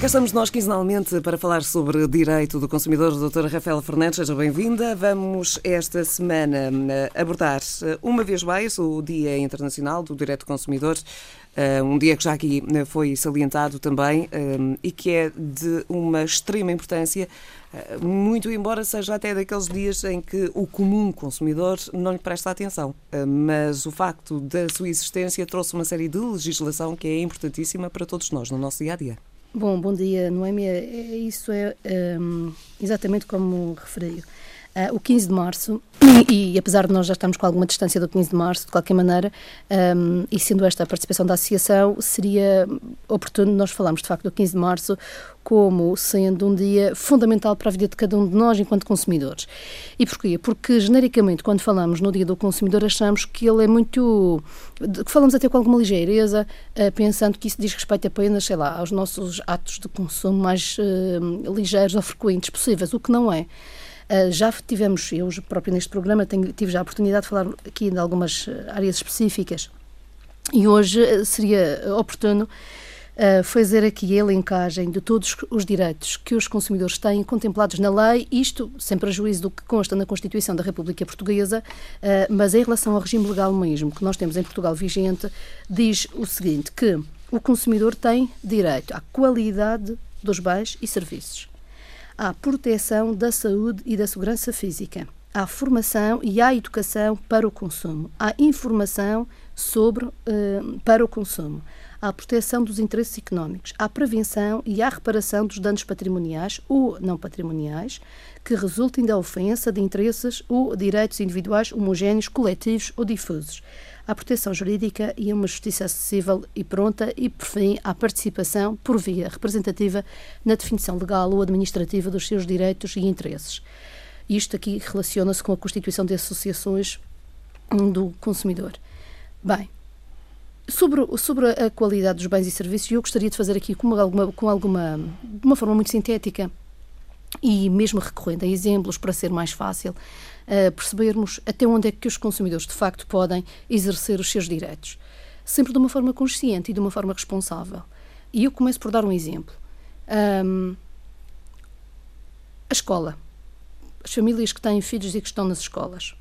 Cá estamos nós quinzenalmente para falar sobre direito do consumidor. Doutora Rafaela Fernandes, seja bem-vinda. Vamos esta semana eh, abordar eh, uma vez mais o Dia Internacional do Direito do Consumidor, eh, um dia que já aqui foi salientado também e que é de uma extrema importância, muito embora seja até daqueles dias em que o comum consumidor não lhe presta atenção. Mas o facto da sua existência trouxe uma série de legislação que é importantíssima para todos nós no nosso dia a dia. Bom, bom dia, Noémia. É, isso é um, exatamente como referiu. Uh, o 15 de março, e, e, apesar de nós já estarmos com alguma distância do 15 de março, de qualquer maneira, um, e sendo esta a participação da associação, seria oportuno nós falarmos de facto do 15 de março como sendo um dia fundamental para a vida de cada um de nós enquanto consumidores. E porquê? Porque genericamente, quando falamos no dia do consumidor, achamos que ele é muito. que falamos até com alguma ligeireza, uh, pensando que isso diz respeito apenas, sei lá, aos nossos atos de consumo mais uh, ligeiros ou frequentes possíveis, o que não é. Uh, já tivemos, eu próprio neste programa tenho, tive já a oportunidade de falar aqui de algumas ah, áreas específicas. E hoje ah, seria oportuno uh, fazer aqui a elencagem de todos os direitos que os consumidores têm contemplados na lei, isto sem prejuízo do que consta na Constituição da República Portuguesa, uh, mas em relação ao regime legal mesmo que nós temos em Portugal vigente, diz o seguinte, que o consumidor tem direito à qualidade dos bens e serviços à proteção da saúde e da segurança física, à formação e à educação para o consumo, à informação sobre eh, para o consumo, à proteção dos interesses económicos, à prevenção e à reparação dos danos patrimoniais ou não patrimoniais que resultem da ofensa de interesses ou direitos individuais homogéneos, coletivos ou difusos, à proteção jurídica e a uma justiça acessível e pronta e, por fim, à participação por via representativa na definição legal ou administrativa dos seus direitos e interesses. Isto aqui relaciona-se com a constituição de associações do consumidor. Bem, sobre, sobre a qualidade dos bens e serviços, eu gostaria de fazer aqui com alguma, com alguma de uma forma muito sintética e mesmo recorrendo a exemplos para ser mais fácil, percebermos até onde é que os consumidores de facto podem exercer os seus direitos. Sempre de uma forma consciente e de uma forma responsável. E eu começo por dar um exemplo. Um, a escola. As famílias que têm filhos e que estão nas escolas.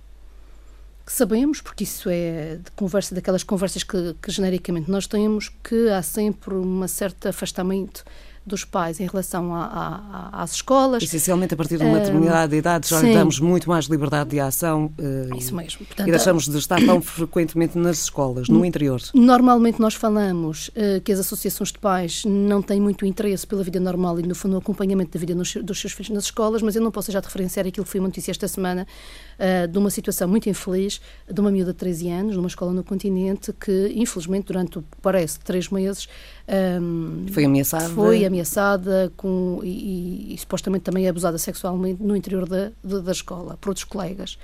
Sabemos, porque isso é de conversa, daquelas conversas que, que genericamente nós temos, que há sempre um certo afastamento dos pais em relação a, a, às escolas. Essencialmente, a partir de uma determinada idade, já lhe damos muito mais liberdade de ação uh, Isso mesmo. Portanto, e deixamos de estar tão frequentemente nas escolas, no interior. Normalmente nós falamos uh, que as associações de pais não têm muito interesse pela vida normal e, no fundo, o acompanhamento da vida nos, dos seus filhos nas escolas, mas eu não posso já referenciar aquilo que foi uma notícia esta semana uh, de uma situação muito infeliz de uma miúda de 13 anos, numa escola no continente, que, infelizmente, durante, parece, três meses, um, foi ameaçada? Foi ameaçada com, e, e, e, supostamente também abusada sexualmente no interior da, da, da escola, por outros colegas.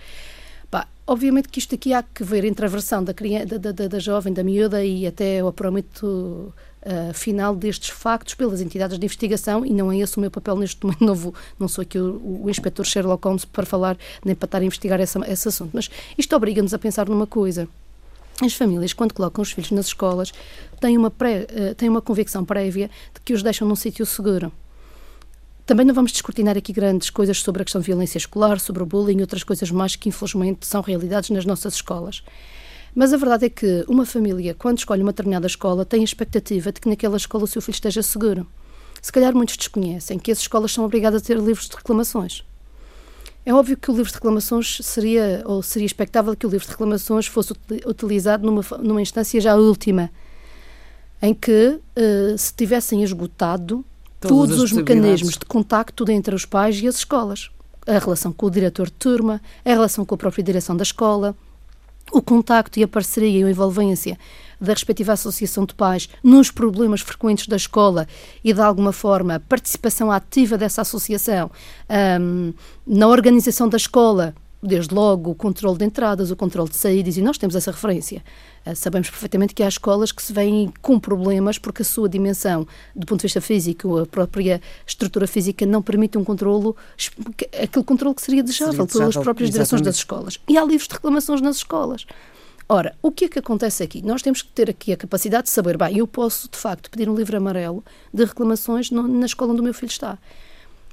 Obviamente que isto aqui há que ver entre a versão da, criança, da, da, da jovem, da miúda e até o apuramento uh, final destes factos pelas entidades de investigação e não é esse o meu papel neste momento, não, não sou aqui o, o inspetor Sherlock Holmes para falar nem para estar a investigar essa, esse assunto, mas isto obriga-nos a pensar numa coisa – as famílias, quando colocam os filhos nas escolas, têm uma, pré, eh, têm uma convicção prévia de que os deixam num sítio seguro. Também não vamos descortinar aqui grandes coisas sobre a questão de violência escolar, sobre o bullying e outras coisas mais que, infelizmente, são realidades nas nossas escolas. Mas a verdade é que uma família, quando escolhe uma determinada escola, tem a expectativa de que naquela escola o seu filho esteja seguro. Se calhar muitos desconhecem que as escolas são obrigadas a ter livros de reclamações. É óbvio que o livro de reclamações seria, ou seria expectável que o livro de reclamações fosse utilizado numa, numa instância já última, em que uh, se tivessem esgotado Todas todos os mecanismos de contacto entre os pais e as escolas. A relação com o diretor de turma, a relação com a própria direção da escola, o contacto e a parceria e a envolvência da respectiva associação de pais nos problemas frequentes da escola e, de alguma forma, participação ativa dessa associação um, na organização da escola, desde logo o controle de entradas, o controle de saídas, e nós temos essa referência. Uh, sabemos perfeitamente que há escolas que se vêm com problemas porque a sua dimensão, do ponto de vista físico, a própria estrutura física não permite um controlo, aquele controle que seria desejável, seria desejável pelas próprias exatamente. direções das escolas. E há livros de reclamações nas escolas. Ora, o que é que acontece aqui? Nós temos que ter aqui a capacidade de saber, bem, eu posso, de facto, pedir um livro amarelo de reclamações no, na escola onde o meu filho está.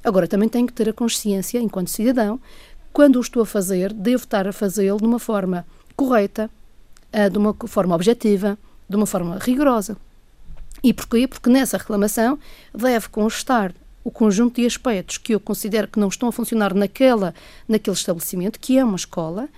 Agora, também tenho que ter a consciência, enquanto cidadão, quando o estou a fazer, devo estar a fazê-lo de uma forma correta, eh, de uma forma objetiva, de uma forma rigorosa. E porquê? Porque nessa reclamação deve constar o conjunto de aspectos que eu considero que não estão a funcionar naquela, naquele estabelecimento, que é uma escola,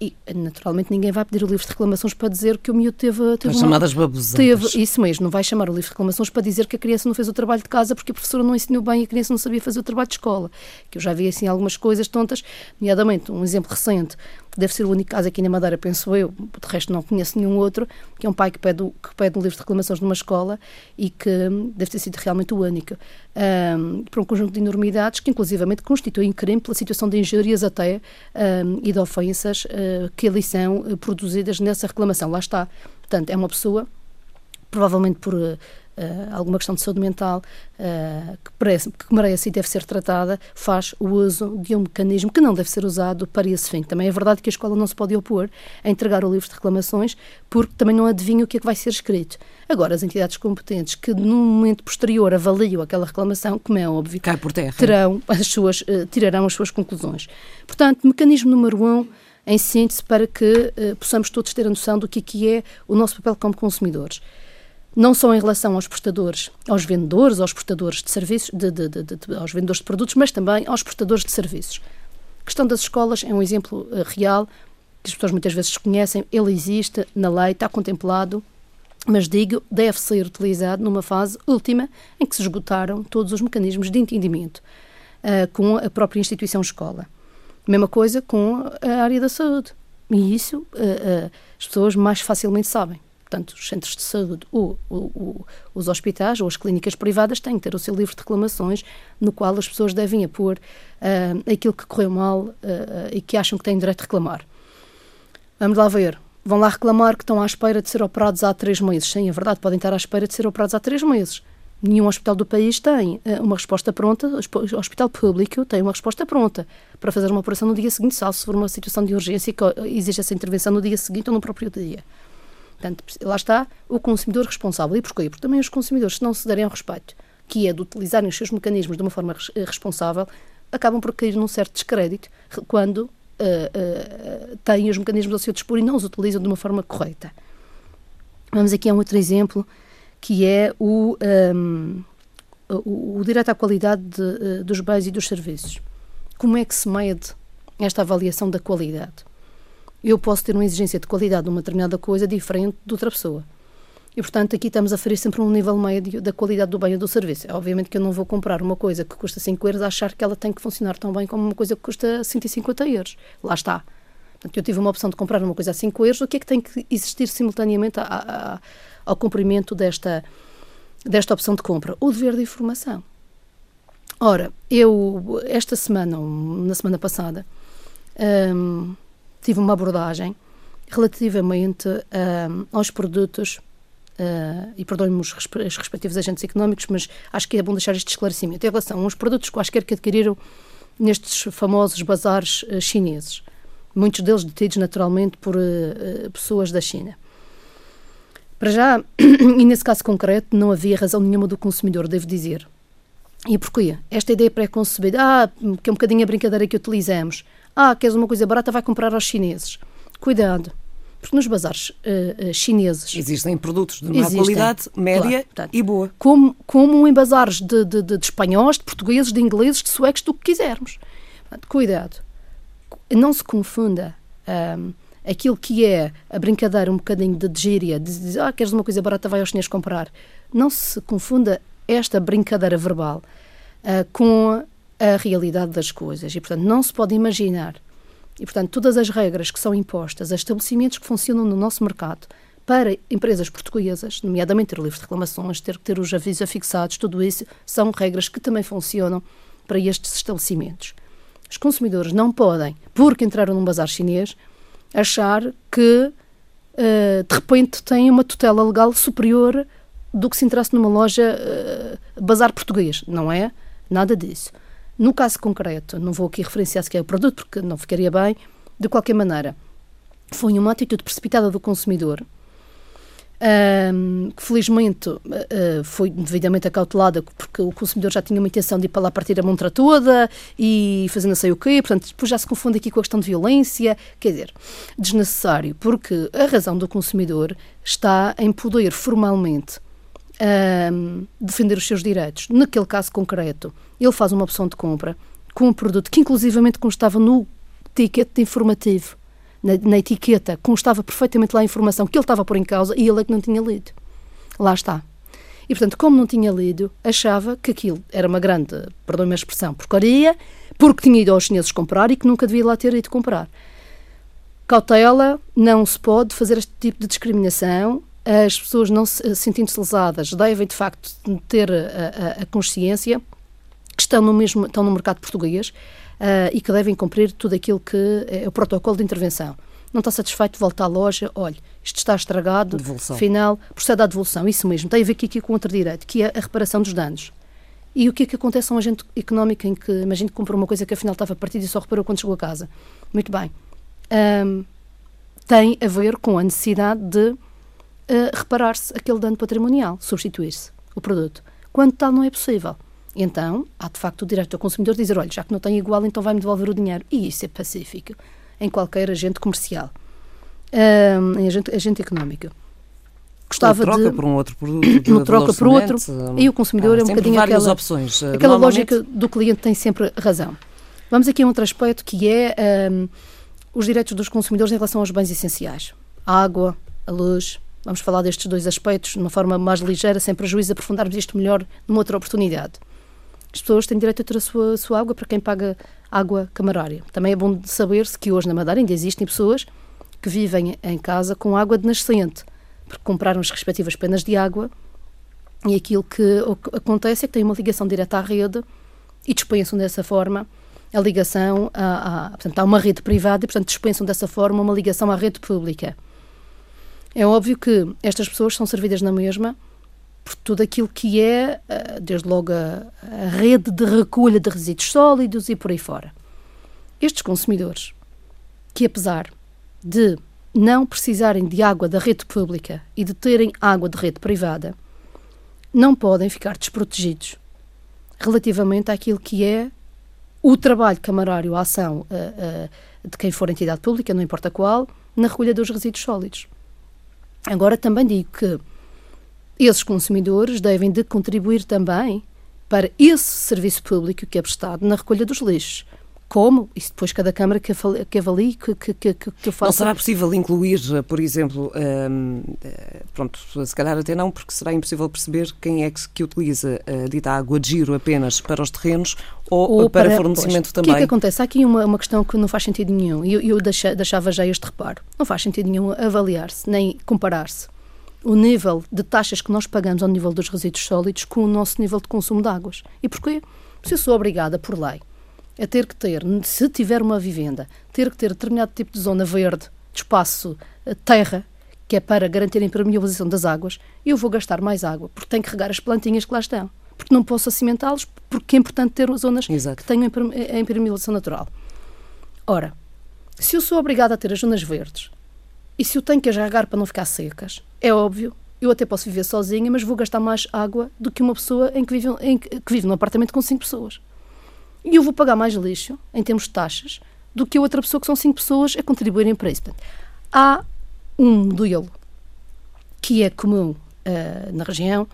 e, naturalmente, ninguém vai pedir o livro de reclamações para dizer que o miúdo teve... teve As chamadas babosadas. Teve, isso mesmo, não vai chamar o livro de reclamações para dizer que a criança não fez o trabalho de casa porque a professora não ensinou bem e a criança não sabia fazer o trabalho de escola. Que eu já vi, assim, algumas coisas tontas, nomeadamente, um exemplo recente, deve ser o único caso aqui na Madeira, penso eu, de resto não conheço nenhum outro, que é um pai que pede, que pede um livro de reclamações numa escola e que deve ter sido realmente o único, um, para um conjunto de enormidades que inclusivamente constituem crime pela situação de injúrias até um, e de ofensas uh, que ali são uh, produzidas nessa reclamação. Lá está. Portanto, é uma pessoa, provavelmente por uh, alguma questão de saúde mental uh, que, parece, que merece e deve ser tratada, faz o uso de um mecanismo que não deve ser usado para esse fim. Também é verdade que a escola não se pode opor a entregar o livro de reclamações porque também não adivinha o que é que vai ser escrito. Agora, as entidades competentes que no momento posterior avaliam aquela reclamação, como é óbvio, Cai por terra. Terão as suas, uh, tirarão as suas conclusões. Portanto, mecanismo número um, em síntese, para que possamos todos ter a noção do que, é que é o nosso papel como consumidores não só em relação aos prestadores, aos vendedores, aos prestadores de serviços, de, de, de, aos vendedores de produtos, mas também aos prestadores de serviços. A questão das escolas é um exemplo uh, real que as pessoas muitas vezes desconhecem. Ele existe na lei, está contemplado, mas digo, deve ser utilizado numa fase última em que se esgotaram todos os mecanismos de entendimento uh, com a própria instituição escola. Mesma coisa com a área da saúde. E isso uh, as pessoas mais facilmente sabem portanto, os centros de saúde ou, ou, ou, os hospitais ou as clínicas privadas têm que ter o seu livro de reclamações no qual as pessoas devem apor uh, aquilo que correu mal uh, e que acham que têm direito de reclamar. Vamos lá ver. Vão lá reclamar que estão à espera de ser operados há três meses. Sim, é verdade, podem estar à espera de ser operados há três meses. Nenhum hospital do país tem uh, uma resposta pronta, o hospital público tem uma resposta pronta para fazer uma operação no dia seguinte, salvo se for uma situação de urgência que exige essa intervenção no dia seguinte ou no próprio dia. Portanto, lá está o consumidor responsável. E porquê? Porque também os consumidores, se não se derem ao respeito, que é de utilizarem os seus mecanismos de uma forma eh, responsável, acabam por cair num certo descrédito quando uh, uh, têm os mecanismos ao seu dispor e não os utilizam de uma forma correta. Vamos aqui a um outro exemplo, que é o, um, o, o, direito à qualidade de, uh, dos bens e dos serviços. Como é que se mede esta avaliação da qualidade? Eu posso ter uma exigência de qualidade de uma determinada coisa diferente de outra pessoa. E, portanto, aqui estamos a ferir sempre um nível médio da qualidade do bem ou do serviço. É, obviamente que eu não vou comprar uma coisa que custa 5 euros a achar que ela tem que funcionar tão bem como uma coisa que custa 150 euros. Lá está. Portanto, eu tive uma opção de comprar uma coisa a 5 euros, o que é que tem que existir simultaneamente a, a, ao cumprimento desta, desta opção de compra? O dever de informação. Ora, eu, esta semana, na semana passada, hum, tive uma abordagem relativamente uh, aos produtos, uh, e perdoem-me os, os, respectivos agentes económicos, mas acho que é bom deixar este esclarecimento, em relação aos produtos quaisquer que adquiriram nestes famosos bazares uh, chineses, muitos deles detidos naturalmente por pessoas da China. Para já, e nesse caso concreto, não havia razão nenhuma do consumidor, devo dizer. E porquê? Esta ideia pré-concebida, ah, que é um bocadinho a brincadeira que utilizamos, ah, queres uma coisa barata, vai comprar aos chineses. Cuidado, porque nos bazares uh, uh, chineses... Existem produtos de má existem, qualidade, média claro, portanto, e boa. Como, como em bazares de, de, de, de, espanhóis, de portugueses, de ingleses, de suecos, do que quisermos. Portanto, cuidado. Não se confunda um, aquilo que é a brincadeira um bocadinho de gíria, de dizer, ah, queres uma coisa barata, vai aos chineses comprar. Não se confunda esta brincadeira verbal uh, com a realidade das coisas e, portanto, não se pode imaginar. E, portanto, todas as regras que são impostas a estabelecimentos que funcionam no nosso mercado para empresas portuguesas, nomeadamente ter o livro de reclamações, ter que ter os avisos afixados, tudo isso são regras que também funcionam para estes estabelecimentos. Os consumidores não podem, porque entraram num bazar chinês, achar que uh, de repente têm uma tutela legal superior do que se entrasse numa loja uh, bazar português. Não é nada disso. No caso concreto, não vou aqui referenciar sequer o produto porque não ficaria bem, de qualquer maneira, foi uma atitude precipitada do consumidor, um, que felizmente uh, foi devidamente acautelada porque o consumidor já tinha uma intenção de ir para lá partir a montra toda e fazer não sei o quê, portanto depois já se confunde aqui com a questão de violência, quer dizer, desnecessário, porque a razão do consumidor está em poder formalmente um, defender os seus direitos. Naquele caso concreto, ele faz uma opção de compra com um produto que inclusivamente constava no ticket informativo na, na, etiqueta constava perfeitamente lá a informação que ele estava a pôr em causa e ele é que não tinha lido. Lá está. E, portanto, como não tinha lido, achava que aquilo era uma grande, perdoe-me a expressão, porcaria, porque tinha ido aos chineses comprar e que nunca devia lá ter ido comprar. Cautela, não se pode fazer este tipo de discriminação. As pessoas, não se, sentindo-se lesadas, devem, de facto, ter a, a, a consciência que estão no, mesmo, estão no mercado português uh, e que devem cumprir tudo aquilo que é o protocolo de intervenção. Não está satisfeito, volta à loja, olha, isto está estragado, devolução. final, procede à devolução. Isso mesmo, tem a ver aqui, aqui com outro direito, que é a reparação dos danos. E o que é que acontece a um agente económico em que, imagina que comprou uma coisa que afinal estava partida e só reparou quando chegou a casa? Muito bem. Um, tem a ver com a necessidade de uh, reparar-se aquele dano patrimonial, substituir-se o produto. Quando tal não é possível. Então, há de facto o direito do consumidor de dizer: olha, já que não tem igual, então vai-me devolver o dinheiro. E isso é pacífico em qualquer agente comercial, um, em agente, agente económico. Gostava troca de, por um outro produto. No troca por outro. E o consumidor ah, é um bocadinho aquela, opções. Eh, aquela lógica do cliente tem sempre razão. Vamos aqui a outro aspecto que é um, os direitos dos consumidores em relação aos bens essenciais. A água, a luz. Vamos falar destes dois aspectos de uma forma mais ligeira, sem prejuízo, aprofundarmos isto melhor numa outra oportunidade. As pessoas têm direito a ter a sua, a sua água para quem paga água camarária. Também é bom saber-se que hoje na Madeira ainda existem pessoas que vivem em casa com água de nascente, porque compraram as respectivas penas de água e aquilo que acontece é que têm uma ligação direta à rede e dispensam dessa forma a ligação a, a, portanto, há uma rede privada e, portanto, dispensam dessa forma uma ligação à rede pública. É óbvio que estas pessoas são servidas na mesma por tudo aquilo que é, eh, desde logo, a, rede de recolha de resíduos sólidos e por aí fora. Estes consumidores, que apesar de não precisarem de água da rede pública e de terem água de rede privada, não podem ficar desprotegidos relativamente àquilo que é o trabalho camarário, a ação uh, uh, de quem for entidade pública, não importa qual, na recolha dos resíduos sólidos. Agora também digo que esses consumidores devem de contribuir também para esse serviço público que é prestado na recolha dos lixos. Como? Isso depois cada Câmara que avalie, que, avalie, que, que, que, que faça. Não será possível incluir, por exemplo, hum, eh, pronto, se calhar até não, porque será impossível perceber quem é que, que utiliza a dita água de giro apenas para os terrenos ou, ou para, para, fornecimento pois, também. O que é que acontece? Há aqui uma, uma questão que não faz sentido nenhum, e eu, eu deixava já este reparo. Não faz sentido nenhum avaliar-se, nem comparar-se o nível de taxas que nós pagamos ao nível dos resíduos sólidos com o nosso nível de consumo de águas. E porquê? Se eu sou obrigada por lei a ter que ter, se tiver uma vivenda, ter que ter determinado tipo de zona verde, de espaço, eh, terra, que é para garantir a impermeabilização das águas, eu vou gastar mais água, porque tenho que regar as plantinhas que lá estão. Porque não posso acimentá-los, porque é importante ter zonas Exato. que tenham a impermeabilização natural. Ora, se eu sou obrigada a ter as zonas verdes, e se eu tenho que as regar para não ficar secas, é óbvio, eu até posso viver sozinha, mas vou gastar mais água do que uma pessoa em que vive, em, que vive num apartamento com cinco pessoas. E eu vou pagar mais lixo, em termos de taxas, do que a outra pessoa que são cinco pessoas a contribuírem para isso. Portanto, há um modelo que é comum uh, na região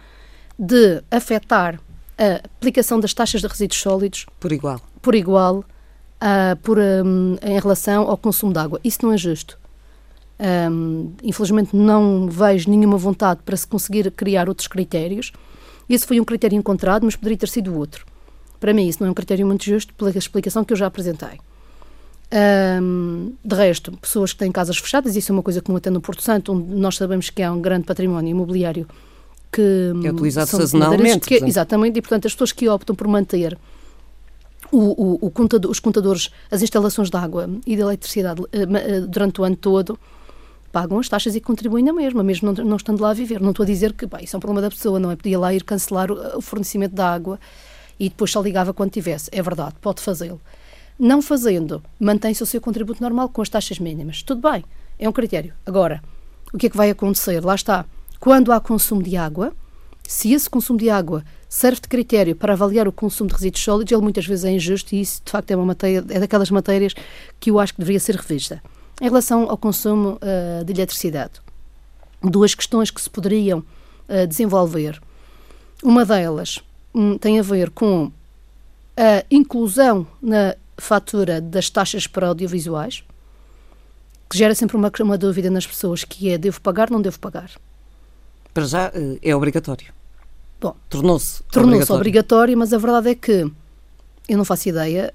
de afetar a aplicação das taxas de resíduos sólidos por igual, por igual uh, por, um, em relação ao consumo de água. Isso não é justo. Um, infelizmente não vejo nenhuma vontade para se conseguir criar outros critérios. Esse foi um critério encontrado, mas poderia ter sido outro. Para mim, isso não é um critério muito justo pela explicação que eu já apresentei. Um, de resto, pessoas que têm casas fechadas, isso é uma coisa comum até no Porto Santo, onde nós sabemos que há um grande património imobiliário que, que é utilizado sazonalmente. Que, exatamente, e portanto as pessoas que optam por manter o, o, o contador, os contadores, as instalações de água e de eletricidade uh, uh, durante o ano todo, pagam as taxas e contribuem na mesma, mesmo não, não estando lá a viver. Não estou a dizer que pá, isso é um problema da pessoa, não é? Podia lá ir cancelar o, o fornecimento da água e depois só ligava quando tivesse. É verdade, pode fazê-lo. Não fazendo, mantém-se o seu contributo normal com as taxas mínimas. Tudo bem. É um critério. Agora, o que é que vai acontecer? Lá está. Quando há consumo de água, se esse consumo de água serve de critério para avaliar o consumo de resíduos sólidos, ele muitas vezes é injusto e isso, de facto, é, uma matéria, é daquelas matérias que eu acho que deveria ser revista. Em relação ao consumo uh, de eletricidade, duas questões que se poderiam uh, desenvolver. Uma delas tem a ver com a inclusão na fatura das taxas para audiovisuais, que gera sempre uma, uma dúvida nas pessoas, que é, devo pagar, não devo pagar? Para já eh, é obrigatório. Bom, tornou-se tornou obrigatório. obrigatório, mas a verdade é que eu não faço ideia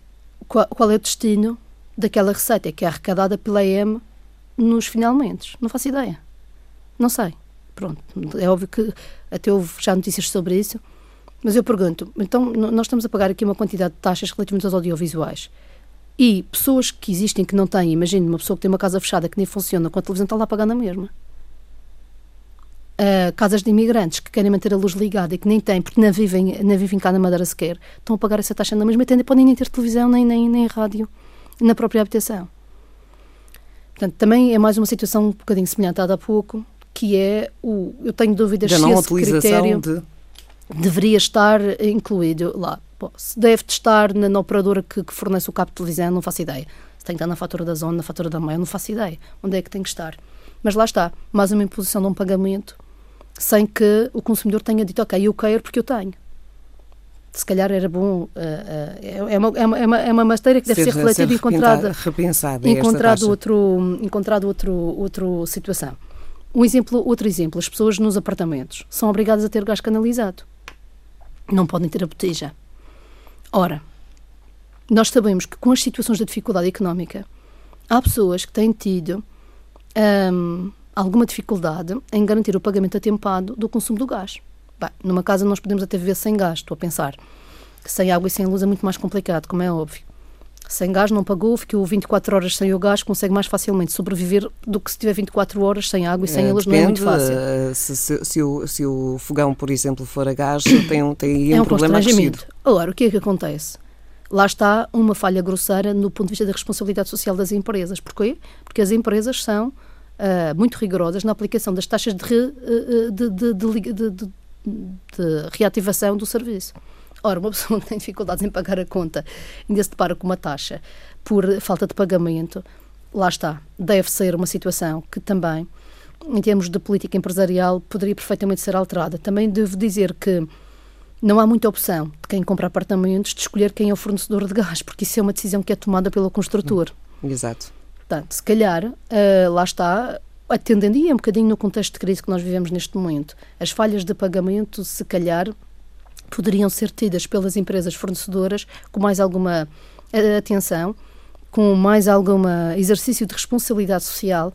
qual, qual é o destino daquela receita que é arrecadada pela EM nos finalmente. Não faço ideia. Não sei. Pronto. É óbvio que até houve já notícias sobre isso. Mas eu pergunto, então nós estamos a pagar aqui uma quantidade de taxas relativamente aos audiovisuais e pessoas que existem que não têm, imagine uma pessoa que tem uma casa fechada que nem funciona com a televisão está lá a pagar na mesma. Uh, casas de imigrantes que querem manter a luz ligada e que nem têm, porque não vivem, não vivem cá na Madeira sequer, estão a pagar essa taxa na mesma e podem nem ter televisão nem, nem, nem rádio na própria habitação. Portanto, também é mais uma situação um bocadinho semelhante à há pouco, que é o. Eu tenho dúvidas se esse critério de... deveria estar incluído lá. Bom, se deve estar na, na operadora que, que, fornece o cabo de televisão, não faço ideia. Se tem que estar na fatura da zona, na fatura da mãe, não faço ideia. Onde é que tem que estar? Mas lá está, mais uma imposição de um pagamento sem que o consumidor tenha dito, ok, eu quero porque eu tenho se calhar era bom. Uh, uh, é, uma, é, uma, é uma matéria que deve ser, ser refletida e encontrada. Repensada. Encontrado, outro, encontrado outro, outro situação. Um exemplo, outro exemplo, as pessoas nos apartamentos são obrigadas a ter gás canalizado. Não podem ter a botija. Ora, nós sabemos que com as situações de dificuldade económica, há pessoas que têm tido um, alguma dificuldade em garantir o pagamento atempado do consumo do gás. Bem, numa casa nós podemos até viver sem gás, estou a pensar. Sem água e sem luz é muito mais complicado, como é óbvio. Sem gás não pagou, ficou 24 horas sem o gás, consegue mais facilmente sobreviver do que se tiver 24 horas sem água e sem é, luz, depende, não é muito fácil. Eh, se, se, se, o, se o fogão, por exemplo, for a gás, tem, um, tem é um, um problema acrescido. Agora, o que é que acontece? Lá está uma falha grosseira no ponto de vista da responsabilidade social das empresas. Porquê? Porque as empresas são uh, muito rigorosas na aplicação das taxas de, re, uh, de, de de reativação do serviço. Ora, uma pessoa que tem dificuldades em pagar a conta ainda se depara com uma taxa por falta de pagamento, lá está, deve ser uma situação que também, em termos de política empresarial, poderia perfeitamente ser alterada. Também devo dizer que não há muita opção de quem compra apartamentos de escolher quem é o fornecedor de gás, porque isso é uma decisão que é tomada pelo construtor. Exato. Portanto, se calhar, uh, lá está, atendendo e é um bocadinho no contexto de crise que nós vivemos neste momento, as falhas de pagamento, se calhar, poderiam ser tidas pelas empresas fornecedoras com mais alguma eh, atenção, com mais algum exercício de responsabilidade social,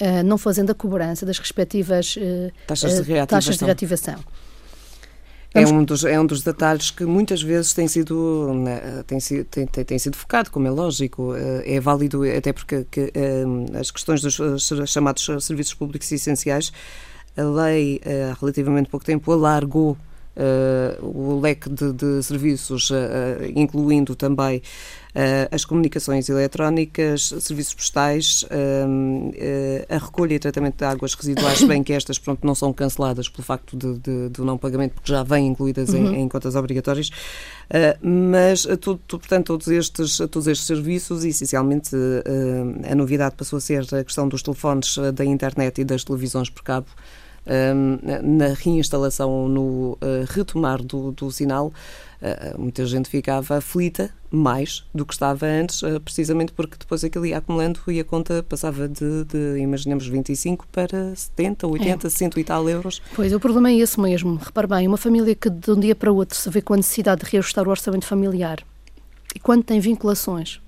uh, não fazendo a cobrança das respectivas uh, taxas, de reativação. taxas de reativação. É um, dos, é um dos detalhes que muitas vezes tem sido, né, tem, tem, tem, tem, sido focado, como é lógico. É válido, até porque que, as questões dos chamados serviços públicos essenciais, a lei, há relativamente pouco tempo, alargou o leque de, de serviços, uh, incluindo também as comunicações eletrónicas, serviços postais, a recolha e tratamento de águas residuais, bem que estas pronto, não são canceladas pelo facto de, de, do não pagamento, porque já vêm incluídas uhum. em, em, contas obrigatórias, mas tudo, portanto, todos estes, todos estes serviços, essencialmente a novidade passou a ser a questão dos telefones da internet e das televisões por cabo, na reinstalação, no uh, retomar do, do sinal, uh, muita gente ficava aflita mais do que estava antes, uh, precisamente porque depois aquilo ia acumulando e a conta passava de, de imaginemos, 25 para 70, 80, é. 100 e tal euros. Pois, o problema é esse mesmo. Repare bem, uma família que de um dia para o outro se vê com a necessidade de reajustar o orçamento familiar e quando tem vinculações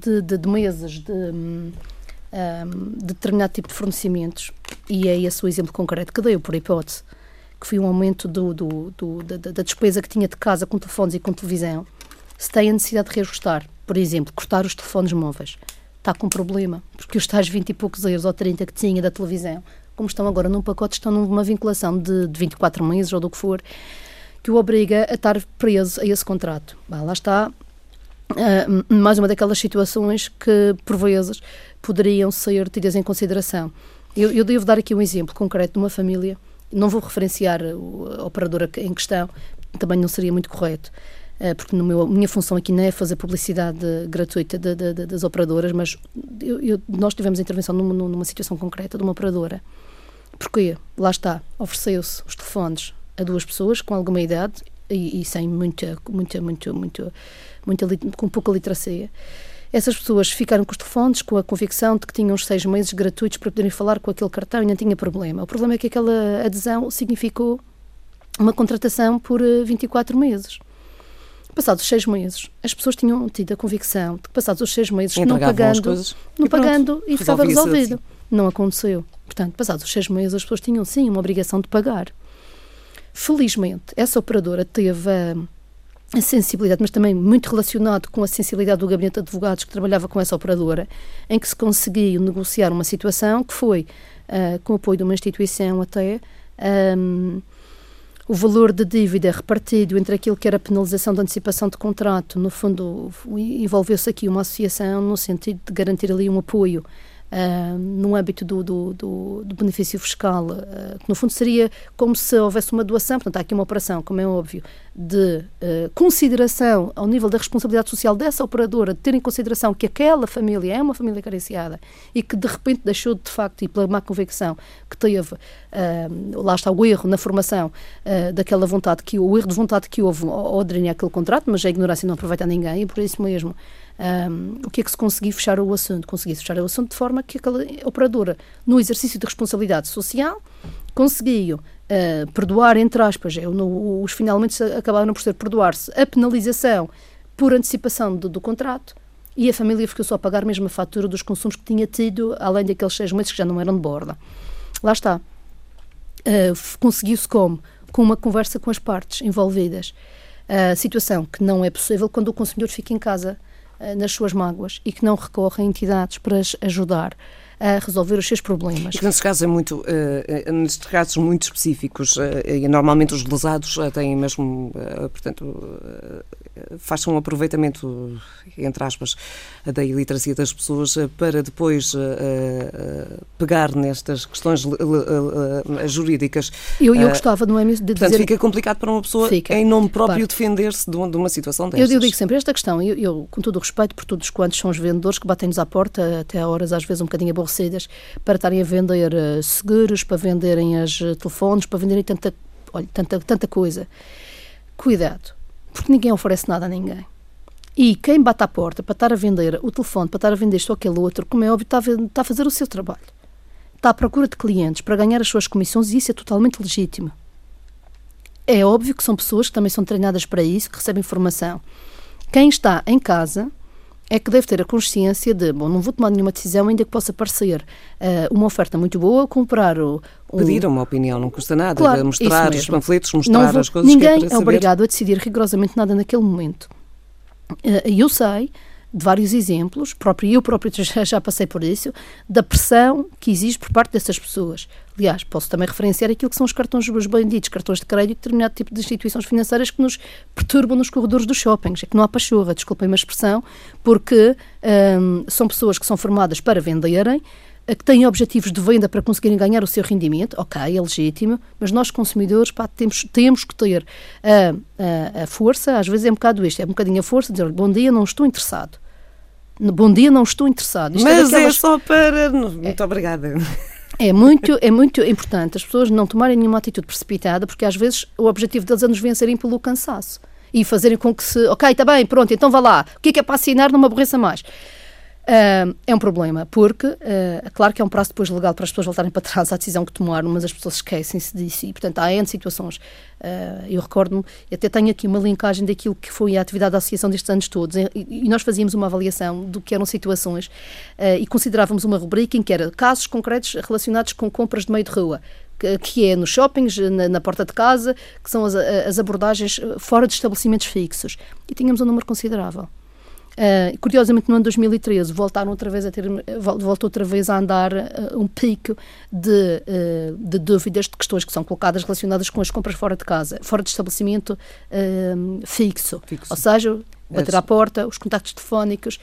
de, de, de meses, de. Um, determinado tipo de fornecimentos, e é esse o exemplo concreto que dei, por hipótese, que foi um aumento do, do, do, da, da, despesa que tinha de casa com telefones e com televisão, se tem a necessidade de reajustar, por exemplo, cortar os telefones móveis, está com problema, porque os tais 20 e poucos euros ou 30 que tinha da televisão, como estão agora num pacote, estão numa vinculação de, de 24 meses ou do que for, que o obriga a estar preso a esse contrato. Bah, lá está uh, mais uma daquelas situações que, por vezes, poderiam ser tidas em consideração. Eu, eu devo dar aqui um exemplo concreto de uma família, não vou referenciar a operadora em questão, também não seria muito correto, uh, porque no meu, minha função aqui não é fazer publicidade gratuita de, de, de, das operadoras, mas eu, eu, nós tivemos intervenção numa, numa situação concreta de uma operadora. Porquê? Lá está, ofereceu-se os telefones a duas pessoas com alguma idade e, e sem muita, muita, muito, muito, muita, com pouca literacia. Essas pessoas ficaram com os telefones com a convicção de que tinham uns seis meses gratuitos para poderem falar com aquele cartão e não tinha problema. O problema é que aquela adesão significou uma contratação por 24 eh, meses. Passados os seis meses, as pessoas tinham tido a convicção de que passados os seis meses, não pagando, não e pagando, e estava resolvido. Assim. Não aconteceu. Portanto, passados os seis meses, as pessoas tinham sim uma obrigação de pagar. Felizmente, essa operadora teve a, a, sensibilidade, mas também muito relacionado com a sensibilidade do gabinete de advogados que trabalhava com essa operadora, em que se conseguiu negociar uma situação que foi, uh, com o apoio de uma instituição até, um, o valor de dívida repartido entre aquilo que era a penalização da antecipação de contrato, no fundo, envolveu-se aqui uma associação no sentido de garantir ali um apoio uh, no âmbito do, do, do, do benefício fiscal, uh, que no fundo seria como se houvesse uma doação, portanto há aqui uma operação, como é óbvio, de uh, consideração ao nível da responsabilidade social dessa operadora, de ter em consideração que aquela família é uma família carenciada e que de repente deixou de facto, e pela má convicção que teve, lá está o erro na formação uh, daquela vontade, que o erro de vontade que houve ao aderir aquele contrato, mas a ignorância não aproveita ninguém e por isso mesmo um, o que é que se conseguiu fechar o assunto? Consegui fechar o assunto de forma que aquela operadora, no exercício de responsabilidade social, conseguiu uh, perdoar, entre aspas, eu, no, os finalmente acabaram por ser perdoar-se a penalização por antecipação do, do contrato e a família ficou só a pagar mesmo a fatura dos consumos que tinha tido, além daqueles seis meses que já não eram de borda. Lá está. Uh, Conseguiu-se como? Com uma conversa com as partes envolvidas. Uh, situação que não é possível quando o consumidor fica em casa nas suas mágoas e que não recorre a entidades para as ajudar a resolver os seus problemas. E nestes casos, é muito, uh, nestes casos muito específicos, uh, e normalmente os lesados uh, têm mesmo, portanto, faz um aproveitamento, entre aspas, da iliteracia das pessoas para depois pegar nestas questões jurídicas. Eu, eu gostava, não é mesmo, de portanto, dizer... fica complicado para uma pessoa, fica. em nome próprio, defender-se de, de, uma situação destas. Eu, eu digo sempre, esta questão, eu, eu, com todo o respeito por todos quantos são os vendedores que batem-nos à porta, até horas às vezes um bocadinho aborrecidas, para estarem a vender uh, seguros, para venderem as uh, telefones, para venderem tanta, olha, tanta, tanta coisa. Cuidado, porque ninguém oferece nada a ninguém. E quem bate à porta para estar a vender o telefone, para estar a vender isto ou aquele outro, como é óbvio, está a, está a fazer o seu trabalho. Está à procura de clientes para ganhar as suas comissões e isso é totalmente legítimo. É óbvio que são pessoas que também são treinadas para isso, que recebem formação. Quem está em casa é que deve ter a consciência de, bom, não vou tomar nenhuma decisão ainda que possa parecer uh, uma oferta muito boa, comprar o... Um... Pedir uma opinião, não custa nada, claro, mostrar os panfletos, mostrar vou, as coisas Ninguém que é, é obrigado a decidir rigorosamente nada naquele momento. Uh, eu sei de vários exemplos, próprio eu próprio já, já passei por isso, da pressão que existe por parte dessas pessoas. Aliás, posso também referenciar aquilo que são os cartões, os bandidos, cartões de crédito, determinado tipo de instituições financeiras que nos perturbam nos corredores dos shoppings. É que não há pachorra, desculpem a expressão, porque hum, são pessoas que são formadas para venderem, que têm objetivos de venda para conseguirem ganhar o seu rendimento, ok, é legítimo, mas nós consumidores pá, temos, temos que ter a, a, a, força, às vezes é um bocado isto, é um bocadinho a força de dizer, bom dia, não estou interessado. Bom dia, não estou interessado. Isto é mas é, daquelas... é só para... Muito é. obrigada. É muito, é muito importante as pessoas não tomarem nenhuma atitude precipitada, porque às vezes o objetivo deles é nos vencerem pelo cansaço e fazerem com que se, ok, está bem, pronto, então vá lá, o que é que é para assinar, não me aborreça mais. Uh, é um problema, porque, uh, claro que é um prazo depois legal para as pessoas voltarem para trás à decisão que tomaram, mas as pessoas esquecem-se disso e, portanto, há N situações. Uh, eu recordo-me, até tenho aqui uma linkagem daquilo que foi a atividade da associação destes anos todos, e, e nós fazíamos uma avaliação do que eram situações e considerávamos uma rubrica em que era casos concretos relacionados com compras de meio de rua, que é nos shoppings, na, na, porta de casa, que são as, as abordagens fora de estabelecimentos fixos. E tínhamos um número considerável. Uh, curiosamente, no ano 2013, voltaram outra vez a ter, voltou outra vez a andar uh, um pico de, uh, de dúvidas, de questões que são colocadas relacionadas com as compras fora de casa, fora de estabelecimento fixo. fixo. Ou seja, bater à porta, os contactos telefónicos,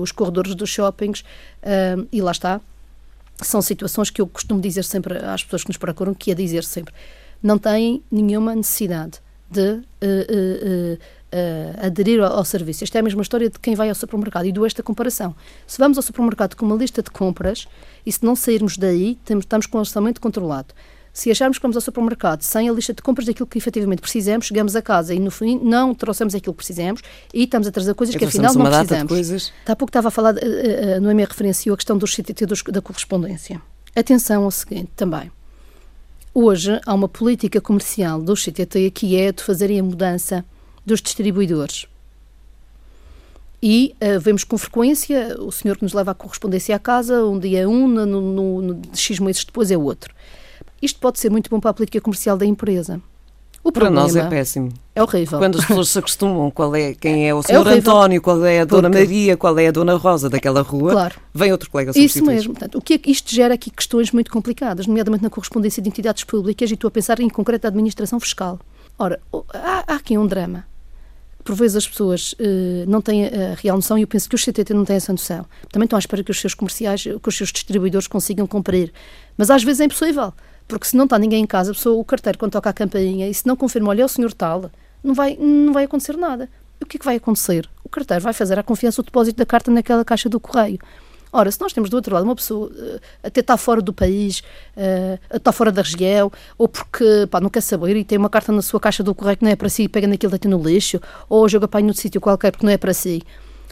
os corredores dos shoppings, e lá está. São situações que eu costumo dizer sempre às pessoas que nos procuram, que é dizer sempre, não têm nenhuma necessidade de uh, aderir ao, ao, serviço. Esta é a mesma história de quem vai ao supermercado e dou esta comparação. Se vamos ao supermercado com uma lista de compras e se não sairmos daí, temos, estamos com o orçamento controlado. Se acharmos que vamos ao supermercado sem a lista de compras daquilo que efetivamente precisamos, chegamos a casa e no fim não trouxemos aquilo que precisamos e estamos a trazer coisas que afinal não precisamos. Há pouco estava a falar, uh, uh, no EME referenciou a questão dos CTT dos, da correspondência. Atenção ao seguinte também. Hoje há uma política comercial dos CTT que é de fazerem a mudança dos distribuidores. E uh, vemos com frequência o senhor que nos leva a correspondência à casa, um dia é um, no, no, no, X meses depois é outro. Isto pode ser muito bom para a política comercial da empresa. O para nós é péssimo. É horrível. Quando as pessoas se acostumam qual é, quem é o senhor é António, qual é a Dona Porque... Maria, qual é a Dona Rosa daquela rua, claro. vem outro colega Isso mesmo. Portanto, o que é isto gera aqui questões muito complicadas, nomeadamente na correspondência de entidades públicas, e estou a pensar em concreto a administração fiscal. Ora, há, há aqui um drama. Por vezes as pessoas uh, não têm a real noção e eu penso que os CTT não têm essa noção. Também estão à espera que os seus comerciais, que os seus distribuidores consigam cumprir. Mas às vezes é impossível. Porque se não está ninguém em casa, a pessoa, o carteiro, quando toca a campainha, e se não confirma, olha, é o senhor tal, não vai, não vai acontecer nada. O que é que vai acontecer? O carteiro vai fazer a confiança o depósito da carta naquela caixa do correio. Ora, se nós temos do outro lado uma pessoa uh, até está fora do país, uh, está fora da região, ou porque pá, não quer saber e tem uma carta na sua caixa do correio que não é para si, pega naquilo que no lixo, ou joga para no sítio qualquer porque não é para si.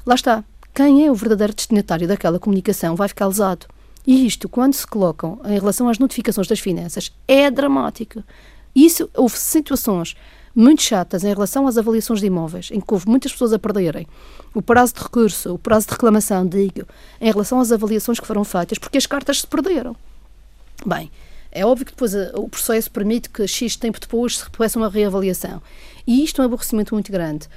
Lá está. Quem é o verdadeiro destinatário daquela comunicação vai ficar lesado. E isto, quando se colocam em relação às notificações das finanças, é dramático. Isso, houve situações muito chatas em relação às avaliações de imóveis, em que houve muitas pessoas a perderem o prazo de recurso, o prazo de reclamação, digo, em relação às avaliações que foram feitas, porque as cartas se perderam. Bem, é óbvio que depois eh, o processo permite que X tempo depois se peça uma reavaliação. E isto é um aborrecimento muito grande,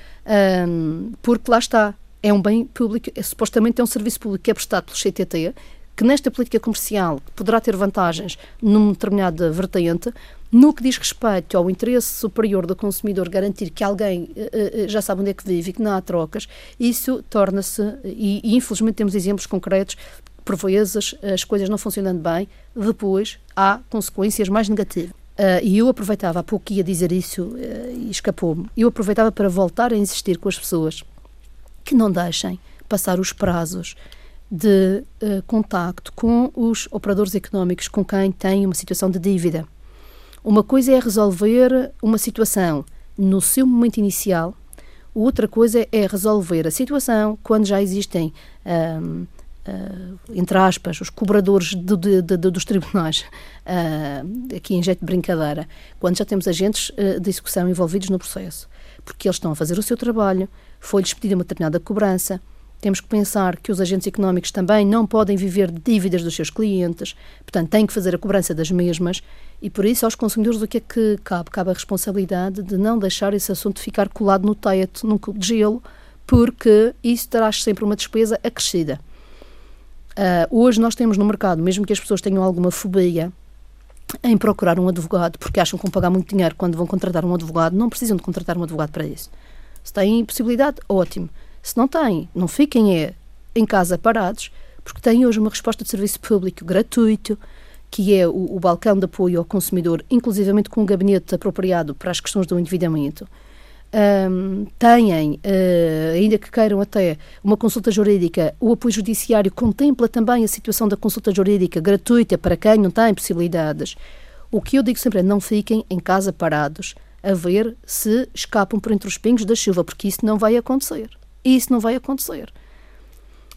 um, porque lá está, é um bem público, é, supostamente é um serviço público que é prestado pelo CTT, que nesta política comercial poderá ter vantagens numa determinada vertente, no que diz respeito ao interesse superior do consumidor garantir que alguém uh, já sabe onde é que vive e que não há trocas, isso torna-se, e, e, infelizmente temos exemplos concretos, por vezes as coisas não funcionando bem, depois há consequências mais negativas. Uh, e eu aproveitava, há pouco ia dizer isso e escapou-me, eu aproveitava para voltar a insistir com as pessoas que não deixem passar os prazos de uh, contacto com os operadores económicos com quem tem uma situação de dívida. Uma coisa é resolver uma situação no seu momento inicial, outra coisa é resolver a situação quando já existem, uh, entre aspas, os cobradores de, de, de, dos tribunais, uh, aqui em jeito de brincadeira, quando já temos agentes de execução envolvidos no processo, porque eles estão a fazer o seu trabalho, foi-lhes pedida uma determinada cobrança, temos que pensar que os agentes económicos também não podem viver de dívidas dos seus clientes, portanto, têm que fazer a cobrança das mesmas e, por isso, aos consumidores, o que é que cabe? Cabe a responsabilidade de não deixar esse assunto ficar colado no teto, num cubo de gelo, porque isso terá sempre uma despesa acrescida. Uh, hoje nós temos no mercado, mesmo que as pessoas tenham alguma fobia em procurar um advogado, porque acham que vão pagar muito dinheiro quando vão contratar um advogado, não precisam de contratar um advogado para isso. Se têm possibilidade, ótimo. Se não têm, não fiquem é, em casa parados, porque têm hoje uma resposta de serviço público gratuito, que é o, o balcão de apoio ao consumidor, inclusivamente com um gabinete apropriado para as questões do endividamento. Um, têm, uh, ainda que queiram até uma consulta jurídica, o apoio judiciário contempla também a situação da consulta jurídica gratuita para quem não tem possibilidades. O que eu digo sempre é não fiquem em casa parados a ver se escapam por entre os pingos da chuva, porque isso não vai acontecer. E isso não vai acontecer.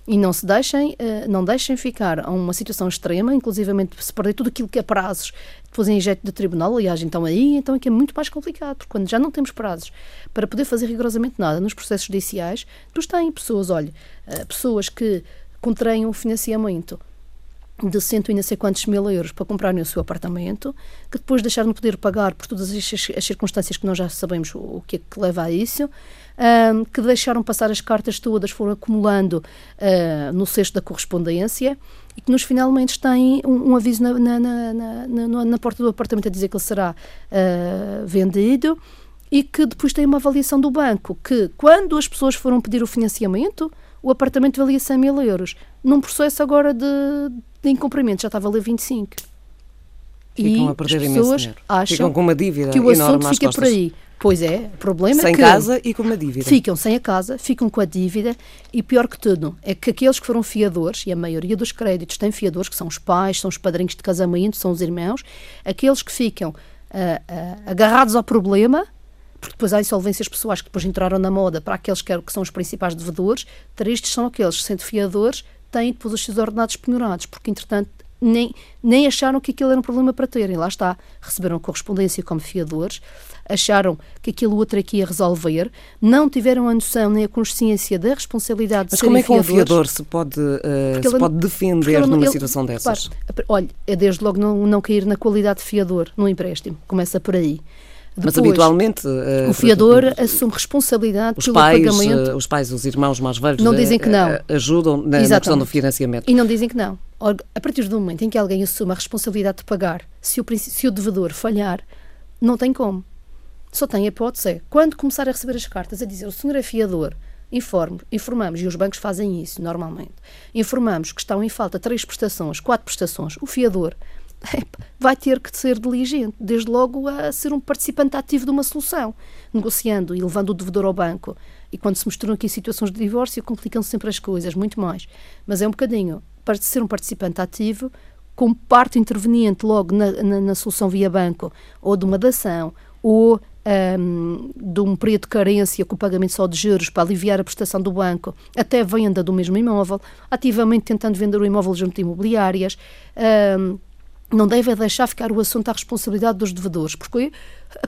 E não se deixem, uh, não deixem ficar a uma situação extrema, inclusivamente se perder tudo aquilo que é prazos, depois em jeito de tribunal, aliás, então aí então é que é muito mais complicado, porque quando já não temos prazos para poder fazer rigorosamente nada nos processos judiciais, depois têm pessoas, olha, uh, pessoas que contraem um financiamento de cento e não sei quantos mil euros para comprarem o seu apartamento, que depois deixaram de poder pagar por todas as, as circunstâncias que nós já sabemos o que é que leva a isso, um, que deixaram passar as cartas todas, foram acumulando uh, no cesto da correspondência e que nos finalmente têm um, um aviso na, na, na, na, porta do apartamento a dizer que ele será uh, vendido e que depois tem uma avaliação do banco, que quando as pessoas foram pedir o financiamento, o apartamento valia 100 mil euros. Num processo agora de, de incumprimento já estava a valer 25. Ficam e a perder as pessoas acham que o assunto fica por aí. Pois é, o problema sem é que... Sem casa e com uma dívida. Ficam sem a casa, ficam com a dívida e pior que tudo, é que aqueles que foram fiadores, e a maioria dos créditos tem fiadores, que são os pais, são os padrinhos de casamento, são os irmãos, aqueles que ficam uh, uh, agarrados ao problema, porque depois há insolvências pessoais que depois entraram na moda para aqueles que, que são os principais devedores, tristes são aqueles que, sendo fiadores, têm depois os seus ordenados penhorados, porque entretanto nem, nem acharam que aquilo era um problema para terem. Lá está, receberam correspondência como fiadores, acharam que aquilo outro aqui ia resolver, não tiveram a noção nem a consciência da responsabilidade Mas de como é que um fiador se pode, uh, se pode defender numa ele, situação dessas? olha, é desde logo não, não cair na qualidade de fiador no empréstimo. Começa por aí. Depois, Mas habitualmente uh, o fiador assume responsabilidade os pelo pais, pagamento. Uh, os pais, os irmãos mais velhos não dizem que não. ajudam na, na, questão do financiamento. E não dizem que não. A partir do momento em que alguém assume a responsabilidade de pagar, se o, se o devedor falhar, não tem como. Só tem a hipótese. Quando começar a receber as cartas a dizer o senhor é fiador, informe, informamos, e os bancos fazem isso normalmente, informamos que estão em falta três prestações, quatro prestações, o fiador vai ter que ser diligente, desde logo a ser um participante ativo de uma solução, negociando e levando o devedor ao banco. E quando se misturam aqui situações de divórcio, complicam-se sempre as coisas, muito mais. Mas é um bocadinho para ser um participante ativo, como parte interveniente logo na, na, na solução via banco, ou de uma dação, ou um, de um período de carência com o pagamento só de juros para aliviar a prestação do banco, até venda do mesmo imóvel, ativamente tentando vender o imóvel junto de imobiliárias. Um, não deve deixar ficar o assunto à responsabilidade dos devedores, porque,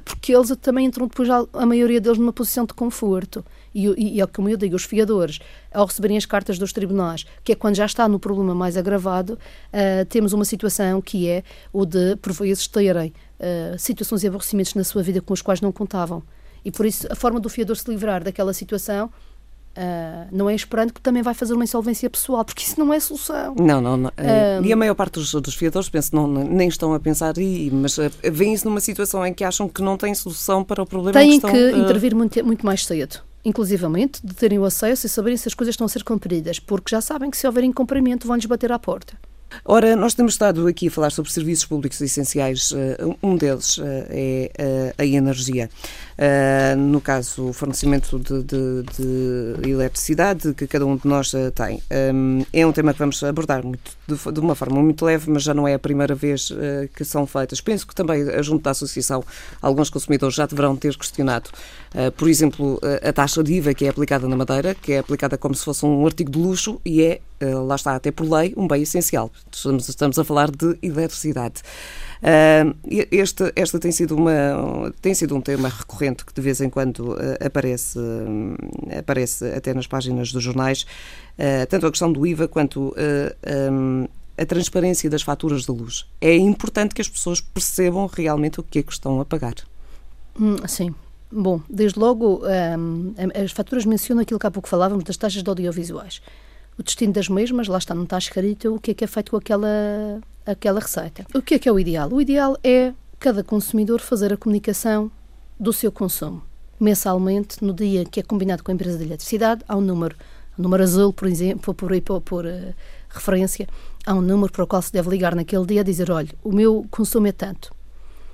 porque eles também entram depois, a maioria deles, numa posição de conforto. E, e, e é como eu digo, os fiadores, ao receberem as cartas dos tribunais, que é quando já está no problema mais agravado, uh, temos uma situação que é o de, por vezes, terem uh, situações e aborrecimentos na sua vida com os quais não contavam. E por isso, a forma do fiador se livrar daquela situação Uh, não é esperando que também vai fazer uma insolvência pessoal, porque isso não é solução. Não, não. não. Uh, e a maior parte dos, dos fiadores, penso, não, nem estão a pensar, mas veem isso numa situação em que acham que não têm solução para o problema Têm que estão, que intervir muito, muito mais cedo. Inclusivamente, de terem o acesso e saberem se as coisas estão a ser cumpridas, porque já sabem que se houver incumprimento vão-lhes bater à porta. Ora, nós temos estado aqui a falar sobre serviços públicos essenciais. Um deles é a energia. Uh, no caso, o fornecimento de, de, de, eletricidade que cada um de nós uh, tem. Um, é um tema que vamos abordar muito, de, de, uma forma muito leve, mas já não é a primeira vez uh, que são feitas. Penso que também, junto da Associação, alguns consumidores já deverão ter questionado, por exemplo, a taxa de IVA que é aplicada na Madeira, que é aplicada como se fosse um artigo de luxo e é, lá está, até por lei, um bem essencial. Estamos, estamos a falar de eletricidade. Uh, este, esta tem sido, uma, tem sido um tema recorrente que de vez em quando uh, aparece, uh, aparece até nas páginas dos jornais, tanto a questão do IVA quanto um, a transparência das faturas de luz. É importante que as pessoas percebam realmente o que é que estão a pagar. Hum, sim. Bom, desde logo, um, as faturas mencionam aquilo que há pouco falávamos das taxas de audiovisuais. O destino das mesmas, lá está, não está escrito o que é que é feito com aquela aquela receita. O que é que é o ideal? O ideal é cada consumidor fazer a comunicação do seu consumo. Mensalmente, no dia que é combinado com a empresa de eletricidade, há um número, um número azul, por exemplo, por, por, por uh, referência, há um número para o qual se deve ligar naquele dia a dizer: olha, o meu consumo é tanto.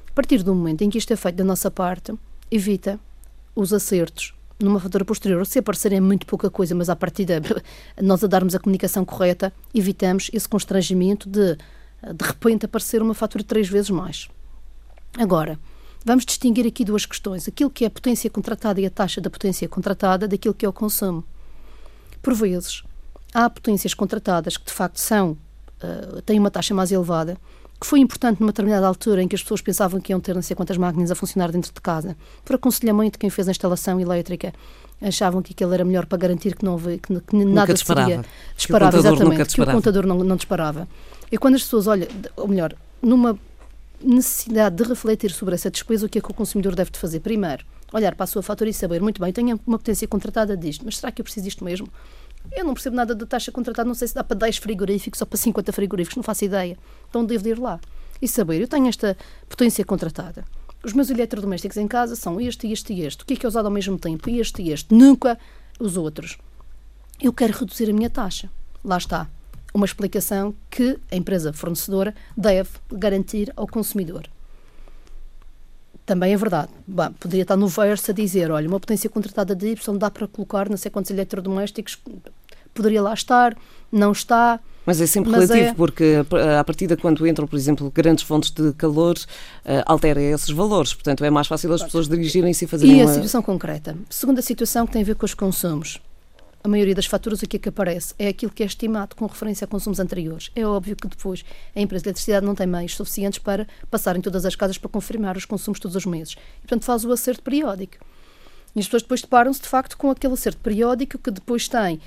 A partir do momento em que isto é feito da nossa parte, evita os acertos numa fatura posterior. Se aparecer é muito pouca coisa, mas a partir de nós a darmos a comunicação correta, evitamos esse constrangimento de de repente aparecer uma fatura três vezes mais. Agora, vamos distinguir aqui duas questões: aquilo que é a potência contratada e a taxa da potência contratada daquilo que é o consumo. Por vezes, há potências contratadas que de facto são, uh, têm uma taxa mais elevada, que foi importante numa determinada altura em que as pessoas pensavam que iam ter não sei quantas máquinas a funcionar dentro de casa, por aconselhamento de quem fez a instalação elétrica, achavam que aquilo era melhor para garantir que, não, que, que nada disparava. disparava, que exatamente, que o contador não, não disparava. E quando as pessoas olham, ou melhor, numa necessidade de refletir sobre essa despesa, o que é que o consumidor deve de fazer? Primeiro, olhar para a sua fatura e saber, muito bem, tenho uma potência contratada disto, mas será que eu preciso disto mesmo? Eu não percebo nada da taxa contratada, não sei se dá para 10 frigoríficos ou para 50 frigoríficos, não faço ideia. Então devo ir lá e saber, eu tenho esta potência contratada. Os meus eletrodomésticos em casa são este, este e este. O que é que é usado ao mesmo tempo? Este e este. Nunca os outros. Eu quero reduzir a minha taxa. Lá está. Uma explicação que a empresa fornecedora deve garantir ao consumidor. Também é verdade. Poderia estar no verso a dizer: olha, uma potência contratada de Y dá para colocar não sei quantos eletrodomésticos, poderia lá estar, não está. Mas é sempre mas relativo, é... porque a partir de quando entram, por exemplo, grandes fontes de calor, uh, altera esses valores. Portanto, é mais fácil as pessoas dirigirem-se e fazerem E uma... a situação concreta? Segunda situação que tem a ver com os consumos a maioria das faturas, o que é que aparece? É aquilo que é estimado com referência a consumos anteriores. É óbvio que depois a empresa de eletricidade não tem meios suficientes para passar em todas as casas para confirmar os consumos todos os meses. E, portanto, faz o acerto periódico. E as pessoas depois deparam-se, de facto, com aquele acerto periódico que depois tem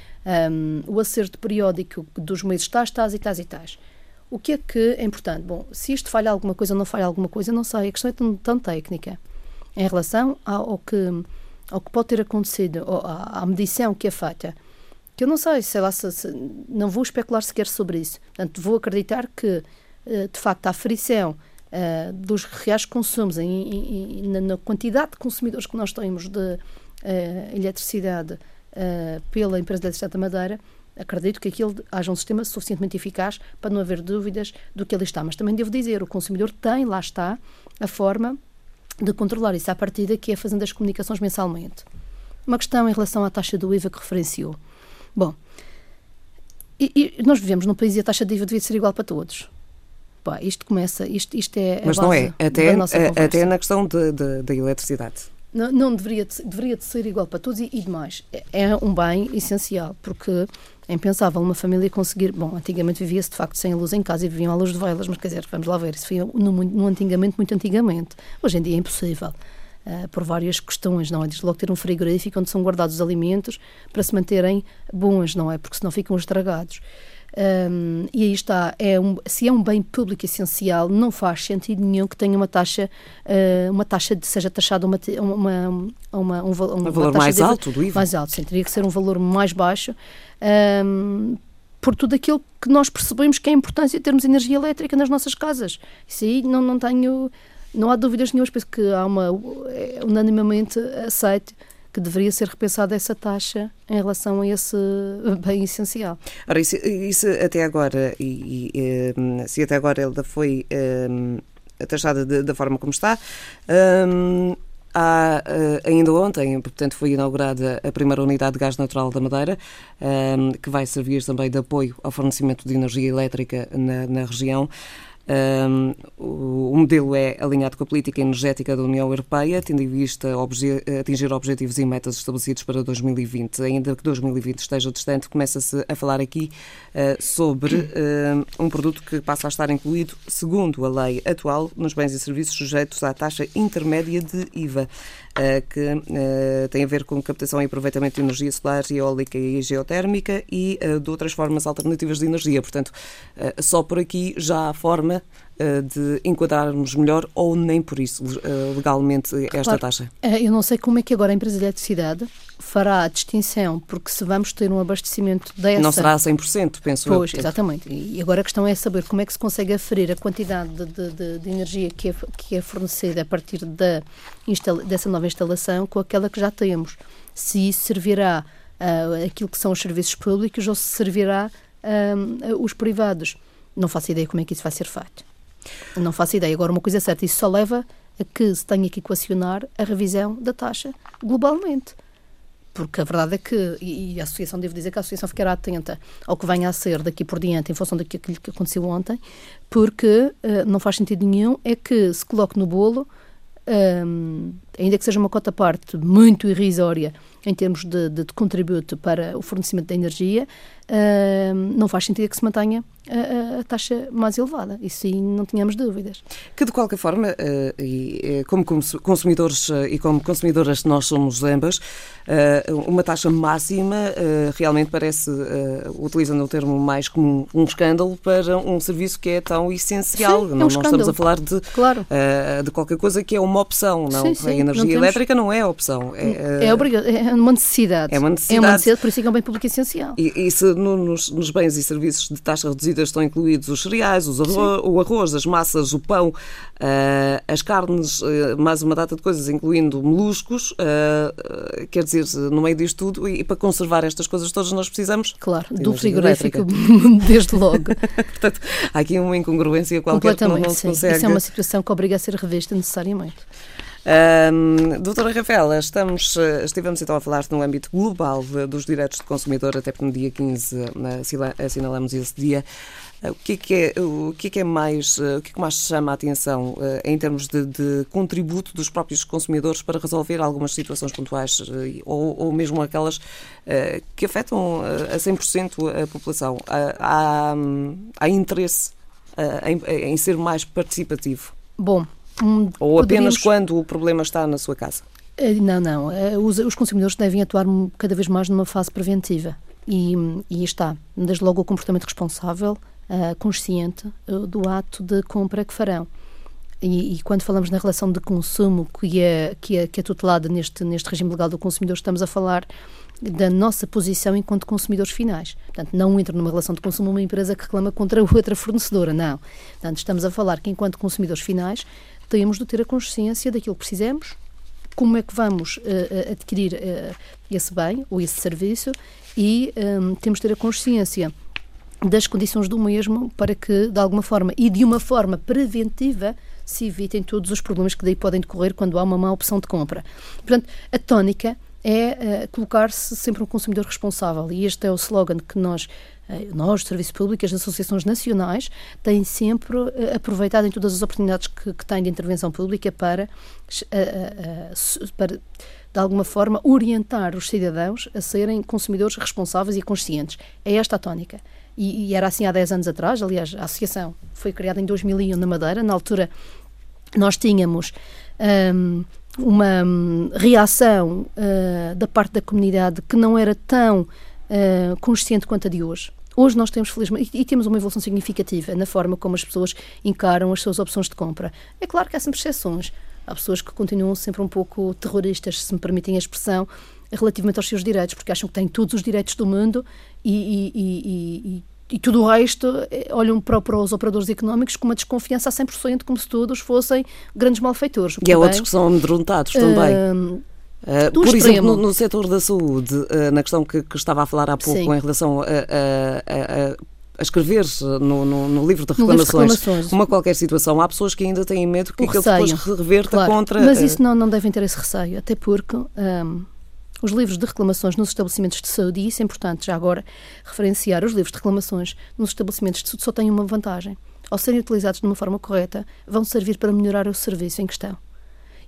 um, o acerto periódico dos meses tais, tais e tais e tais. O que é que é importante? Bom, se isto falha alguma coisa ou não falha alguma coisa, não sei. A questão é tão, tão técnica. Em relação ao que ao que pode ter acontecido, ou à, à medição que é feita, que eu não sei, sei lá, se, se, não vou especular sequer sobre isso. Portanto, vou acreditar que, eh, de facto, a aferição uh, dos reais consumos em, em, em, na quantidade de consumidores que nós temos de uh, eletricidade uh, pela empresa de eletricidade da Madeira, acredito que aquilo haja um sistema suficientemente eficaz para não haver dúvidas do que ele está. Mas também devo dizer, o consumidor tem, lá está, a forma de controlar isso à partida, que é fazendo as comunicações mensalmente. Uma questão em relação à taxa do IVA que referenciou. Bom, e, e nós vivemos num país e a taxa de IVA devia ser igual para todos. Pá, isto começa, isto, isto é Mas não é, até, até na questão da de, de, de eletricidade. Não, não deveria, de, deveria de ser igual para todos e, e demais. É, é um bem essencial, porque é impensável uma família conseguir. Bom, antigamente vivia-se de facto sem luz em casa e viviam à luz de velas, mas quer dizer, vamos lá ver, isso foi no antigamente, muito antigamente. Hoje em dia é impossível. Uh, por várias questões, não é? Desde logo ter um frigorífico onde são guardados os alimentos para se manterem bons, não é? Porque senão ficam estragados. Um, e aí está, é um, se é um bem público essencial, não faz sentido nenhum que tenha uma taxa, uh, uma taxa de seja taxada uma, uma, uma, um, um, um valor mais de, alto do IVA. Mais alto, sim, teria que ser um valor mais baixo. Por tudo aquilo que nós percebemos que é a importância de termos energia elétrica nas nossas casas. Isso aí não, não tenho, não há dúvidas nenhumas, penso que há uma, é unanimamente aceito que deveria ser repensada essa taxa em relação a esse bem essencial. Ora, isso, até agora, e, e, hum, se até agora ela foi um, taxada da forma como está, um, Há, uh, ainda ontem, portanto, foi inaugurada a primeira unidade de gás natural da Madeira, que vai servir também de apoio ao fornecimento de energia elétrica na, na região. Um, o, modelo é alinhado com a política energética da União Europeia, tendo em vista atingir objetivos e metas estabelecidos para 2020. Ainda que 2020 esteja distante, começa-se a falar aqui uh, sobre uh, um produto que passa a estar incluído, segundo a lei atual, nos bens e serviços sujeitos à taxa intermédia de IVA. Eh, que eh, tem a ver com captação e aproveitamento de energia solar, eólica e geotérmica e eh, de outras formas alternativas de energia. Portanto, só por aqui já há forma de enquadrarmos melhor ou nem por isso legalmente esta claro, taxa? Eu não sei como é que agora a empresa de eletricidade fará a distinção, porque se vamos ter um abastecimento dessa... Não será a 100%, penso pois, eu. exatamente. E agora a questão é saber como é que se consegue aferir a quantidade de, de, de energia que é, que é fornecida a partir da, dessa nova instalação com aquela que já temos. Se isso servirá uh, aquilo que são os serviços públicos ou se servirá uh, os privados. Não faço ideia como é que isso vai ser feito. Não faço ideia. Agora, uma coisa é certa, isso só leva a que se tenha que equacionar a revisão da taxa globalmente porque a verdade é que, e a Associação, devo dizer que a Associação ficará atenta ao que venha a ser daqui por diante, em função daquilo que aconteceu ontem, porque uh, não faz sentido nenhum é que se coloque no bolo, um, ainda que seja uma cota parte muito irrisória em termos de, de, de contributo para o fornecimento da energia, um, não faz sentido que se mantenha a, a, taxa mais elevada. Isso sim, não tínhamos dúvidas. Que, de qualquer forma, uh, e, como consumidores uh, e como consumidoras nós somos ambas, uma taxa máxima realmente parece, utilizando o termo mais comum, um escândalo para um serviço que é tão essencial. Sim, é um não, estamos a falar de, claro. de qualquer coisa que é uma opção. Não? Sim, sim, a energia não elétrica não é opção. É, é, obrigado, é uma necessidade. É uma necessidade. É uma necessidade, por isso é é um bem público essencial. E, e se no, nos, nos bens e serviços de taxa reduzida estão incluídos os cereais, os arroz, o arroz, as massas, o pão, uh, as carnes, uh, mais uma data de coisas, incluindo moluscos. Uh, quer dizer, no meio disto tudo, e, e, para conservar estas coisas todas nós precisamos... Claro, do frigorífico, desde logo. Portanto, há aqui uma incongruência qualquer que não, não se consegue... Isso é uma situação que obriga a ser revista necessariamente. Um, doutora Rafaela, estamos, eh, estivemos então a falar no âmbito global dos direitos do consumidor, até porque no dia 15 assinalamos esse dia. O que é que é, o que é, que é mais, o que é que mais chama a atenção em termos de, de, contributo dos próprios consumidores para resolver algumas situações pontuais ou, ou mesmo aquelas que afetam a 100% a população? Há, há interesse em, em ser mais participativo? Bom, Hum, Ou apenas poderíamos... quando o problema está na sua casa? Eh, não, não. Eh, os, os, consumidores devem atuar cada vez mais numa fase preventiva. E, e está, desde logo, o comportamento responsável, uh, consciente uh, do ato de compra que farão. E, e, quando falamos na relação de consumo que é, que é, que é tutelada neste, neste regime legal do consumidor, estamos a falar da nossa posição enquanto consumidores finais. Portanto, não entra numa relação de consumo uma empresa que reclama contra outra fornecedora, não. Portanto, estamos a falar que enquanto consumidores finais temos de ter a consciência daquilo que precisamos, como é que vamos uh, adquirir uh, esse bem ou esse serviço e um, temos de ter a consciência das condições do mesmo para que, de alguma forma e de uma forma preventiva, se evitem todos os problemas que daí podem decorrer quando há uma má opção de compra. Portanto, a tónica é uh, colocar-se sempre um consumidor responsável e este é o slogan que nós eh, nós, serviços públicos, as associações nacionais, têm sempre eh, aproveitado em todas as oportunidades que, que têm de intervenção pública para, eh, para, de alguma forma, orientar os cidadãos a serem consumidores responsáveis e conscientes. É esta a tónica. E, e era assim há 10 anos atrás, aliás, a associação foi criada em 2001 na Madeira, na altura nós tínhamos um, uma um, reação uh, da parte da comunidade que não era tão uh, consciente quanto a de hoje. Hoje nós temos, felizmente, e temos uma evolução significativa na forma como as pessoas encaram as suas opções de compra. É claro que há sempre exceções. Há pessoas que continuam sempre um pouco terroristas, se me permitem a expressão, relativamente aos seus direitos, porque acham que têm todos os direitos do mundo e, e, e, e tudo o resto eh, olham para, para, os operadores económicos com uma desconfiança a 100%, como se todos fossem grandes malfeitores. E há outros que são amedrontados também. Uh, Uh, por extremo. exemplo, no, no, setor da saúde, uh, na questão que, que, estava a falar há pouco Sim. em relação a, a, a, a escrever no, no, no, livro de reclamações, reclamações, uma qualquer situação, há pessoas que ainda têm medo que aquilo depois reverta claro. contra. Mas isso não, não devem ter esse receio, até porque um, os livros de reclamações nos estabelecimentos de saúde, e isso é importante já agora referenciar, os livros de reclamações nos estabelecimentos de saúde só têm uma vantagem. Ao serem utilizados de uma forma correta, vão servir para melhorar o serviço em questão.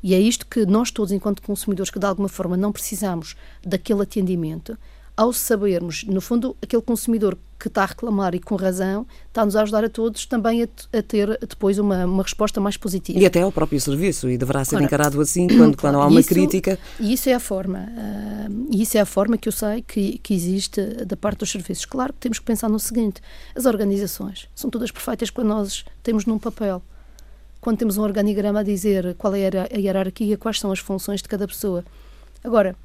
E é isto que nós todos, enquanto consumidores, que de alguma forma não precisamos daquele atendimento, ao sabermos, no fundo, aquele consumidor que está a reclamar e com razão, está-nos a ajudar a todos também a, a ter depois uma, uma, resposta mais positiva. E até ao próprio serviço, e deverá ser claro. encarado assim quando, quando há uma isso, crítica. E isso é a forma, uh, e isso é a forma que eu sei que, que existe da parte dos serviços. Claro que temos que pensar no seguinte: as organizações são todas perfeitas quando nós temos num papel quando temos um organigrama a dizer qual é a hierarquia, quais são as funções de cada pessoa. Agora,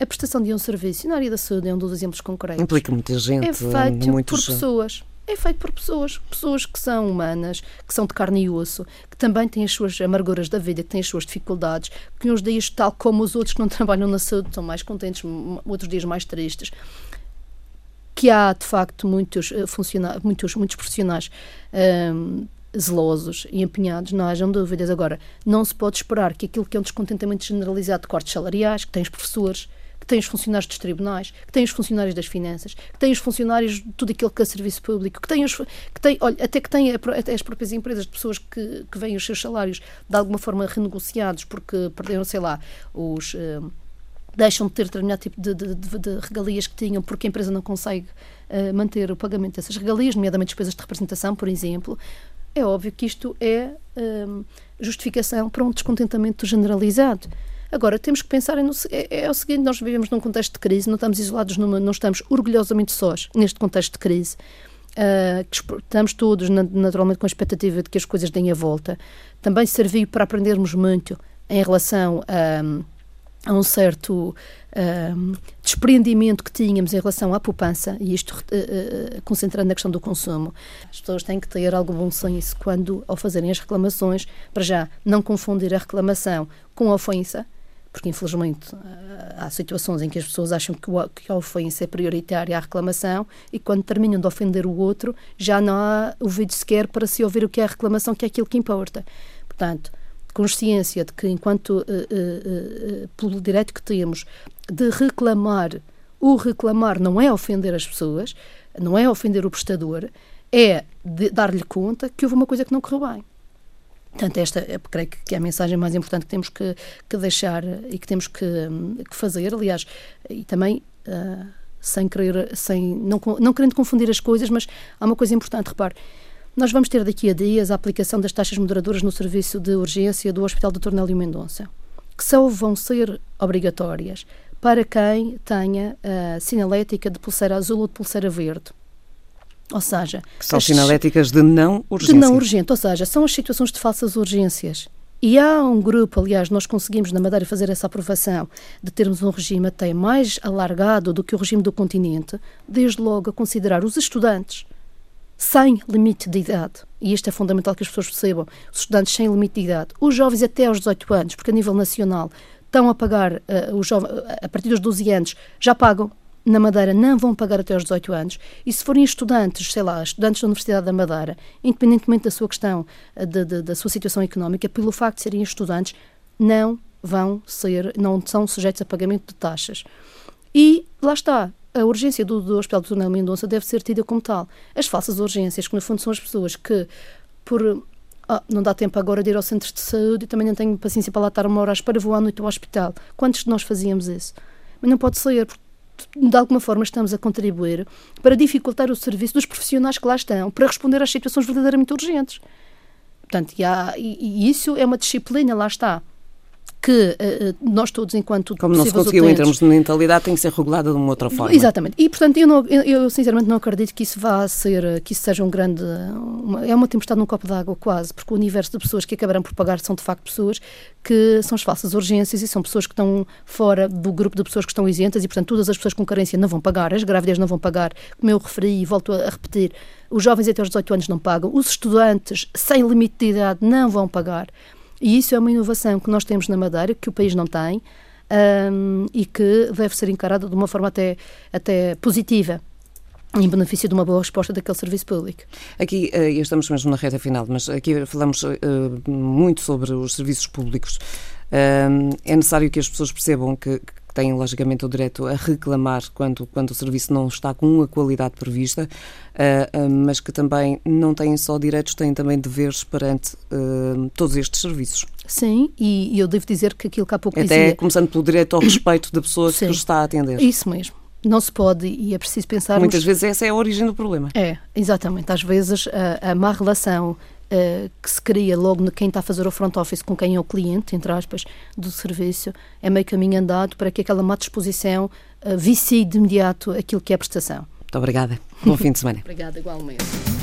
a prestação de um serviço na área da saúde é um dos exemplos concretos. Implica muita gente. É feito por pessoas. É feito por pessoas, pessoas que são humanas, que são de carne e osso, que também têm as suas amarguras da vida, que têm as suas dificuldades, que uns dias, tal como os outros que não trabalham na saúde, estão mais contentes, outros dias mais tristes. Que há, de facto, muitos, eh, muitos, muitos profissionais um, zelosos e empenhados, não hajam dúvidas. Agora, não se pode esperar que aquilo que é um descontentamento generalizado de cortes salariais, que tem os professores, que tem os funcionários dos tribunais, que tem os funcionários das finanças, que tem os funcionários de tudo aquilo que é serviço público, que tem os que tem, olha, até que tem até as próprias empresas de pessoas que, que veem os seus salários de alguma forma renegociados porque perderam, sei lá, os uh, deixam de ter determinado tipo de, de, de, de, regalias que tinham porque a empresa não consegue uh, manter o pagamento dessas regalias, nomeadamente despesas de representação, por exemplo, é óbvio que isto é hum, justificação para um descontentamento generalizado. Agora, temos que pensar no, é, é, o seguinte: nós vivemos num contexto de crise, não estamos isolados, numa, não estamos orgulhosamente sós neste contexto de crise. Uh, estamos todos, naturalmente, com a expectativa de que as coisas deem a volta. Também serviu para aprendermos muito em relação a. Um, a um certo desprendimento que tínhamos em relação à poupança, e isto uh, concentrando na questão do consumo. As pessoas têm que ter algum bom senso quando, ao fazerem as reclamações, para já não confundir a reclamação com a ofensa, porque infelizmente há situações em que as pessoas acham que, a ofensa é prioritária à reclamação e quando terminam de ofender o outro já não há ouvido sequer para se ouvir o que é a reclamação, que é aquilo que importa. Portanto, consciência de que, enquanto uh, uh, pelo direito que temos de reclamar, o reclamar não é ofender as pessoas, não é ofender o prestador, é dar-lhe conta que houve uma coisa que não correu bem. Portanto, esta é, creio que é a mensagem mais importante que temos que, que deixar e que temos que, que fazer, aliás, e também uh, sem querer, sem, não, não querendo confundir as coisas, mas há uma coisa importante, repare, nós vamos ter daqui a dias a aplicação das taxas moderadoras no serviço de urgência do Hospital Dr. Nélio Mendonça, que só vão ser obrigatórias para quem tenha a sinalética de pulseira azul ou de pulseira verde. Ou seja, que são as, sinaléticas de não urgência. De não urgente, ou seja, são as situações de falsas urgências. E há um grupo, aliás, nós conseguimos na Madeira fazer essa aprovação de termos um regime até mais alargado do que o regime do continente, desde logo a considerar os estudantes sem limite de idade, e isto é fundamental que as pessoas percebam, os estudantes sem limite de idade, os jovens até aos 18 anos, porque a nível nacional estão a pagar, uh, os jovens, a partir dos 12 anos, já pagam na Madeira não vão pagar até aos 18 anos. E se forem estudantes, sei lá, estudantes da Universidade da Madeira, independentemente da sua questão, eh, de, de, da sua situação económica, pelo facto de serem estudantes, não vão ser, não são sujeitos a pagamento de taxas. E lá está, a urgência do, do Hospital do Túnel Mendonça deve ser tida como tal. As falsas urgências, que no fundo são as pessoas que, por ah, não dá tempo agora de ir ao centro de saúde e também não tenho paciência para lá estar uma hora espera, vou à noite ao hospital. Quantos de nós fazíamos isso? Mas não pode ser, porque de alguma forma estamos a contribuir para dificultar o serviço dos profissionais que lá estão para responder às situações verdadeiramente urgentes. Portanto, e, há, e, e isso é uma disciplina, lá está que uh, nós todos, enquanto Como não se conseguiu utentes, em termos de mentalidade, tem que ser regulada de uma outra forma. Exatamente. E, portanto, eu, não, eu, eu, sinceramente não acredito que isso vá ser, que isso seja um grande... Uma, é uma tempestade num copo d'água, quase, porque o universo de pessoas que acabarão por pagar são, de facto, pessoas que são as falsas urgências e são pessoas que estão fora do grupo de pessoas que estão isentas e, portanto, todas as pessoas com carência não vão pagar, as grávidas não vão pagar, como eu referi e volto a repetir, os jovens até aos 18 anos não pagam, os estudantes sem limite de idade não vão pagar. E isso é uma inovação que nós temos na Madeira, que o país não tem, um, e que deve ser encarada de uma forma até, até positiva em benefício de uma boa resposta daquele serviço público. Aqui, uh, estamos mesmo na reta final, mas aqui falamos uh, muito sobre os serviços públicos. É necessário que as pessoas percebam que, têm logicamente o direito a reclamar quando, quando o serviço não está com a qualidade prevista, uh, uh, mas que também não têm só direitos, têm também deveres perante uh, todos estes serviços. Sim, e eu devo dizer que aquilo que há pouco Até dizia... começando pelo direito ao respeito da pessoa Sim, que está a atender. Isso mesmo. Não se pode, e é preciso pensar. Muitas vezes essa é a origem do problema. É, exatamente. Às vezes a, a má relação uh, que se cria logo no quem está a fazer o front office com quem é o cliente, entre aspas, do serviço, é meio caminho andado para que aquela má disposição uh, vicie de imediato aquilo que é a prestação. Muito obrigada. Bom fim de semana. obrigada, igualmente.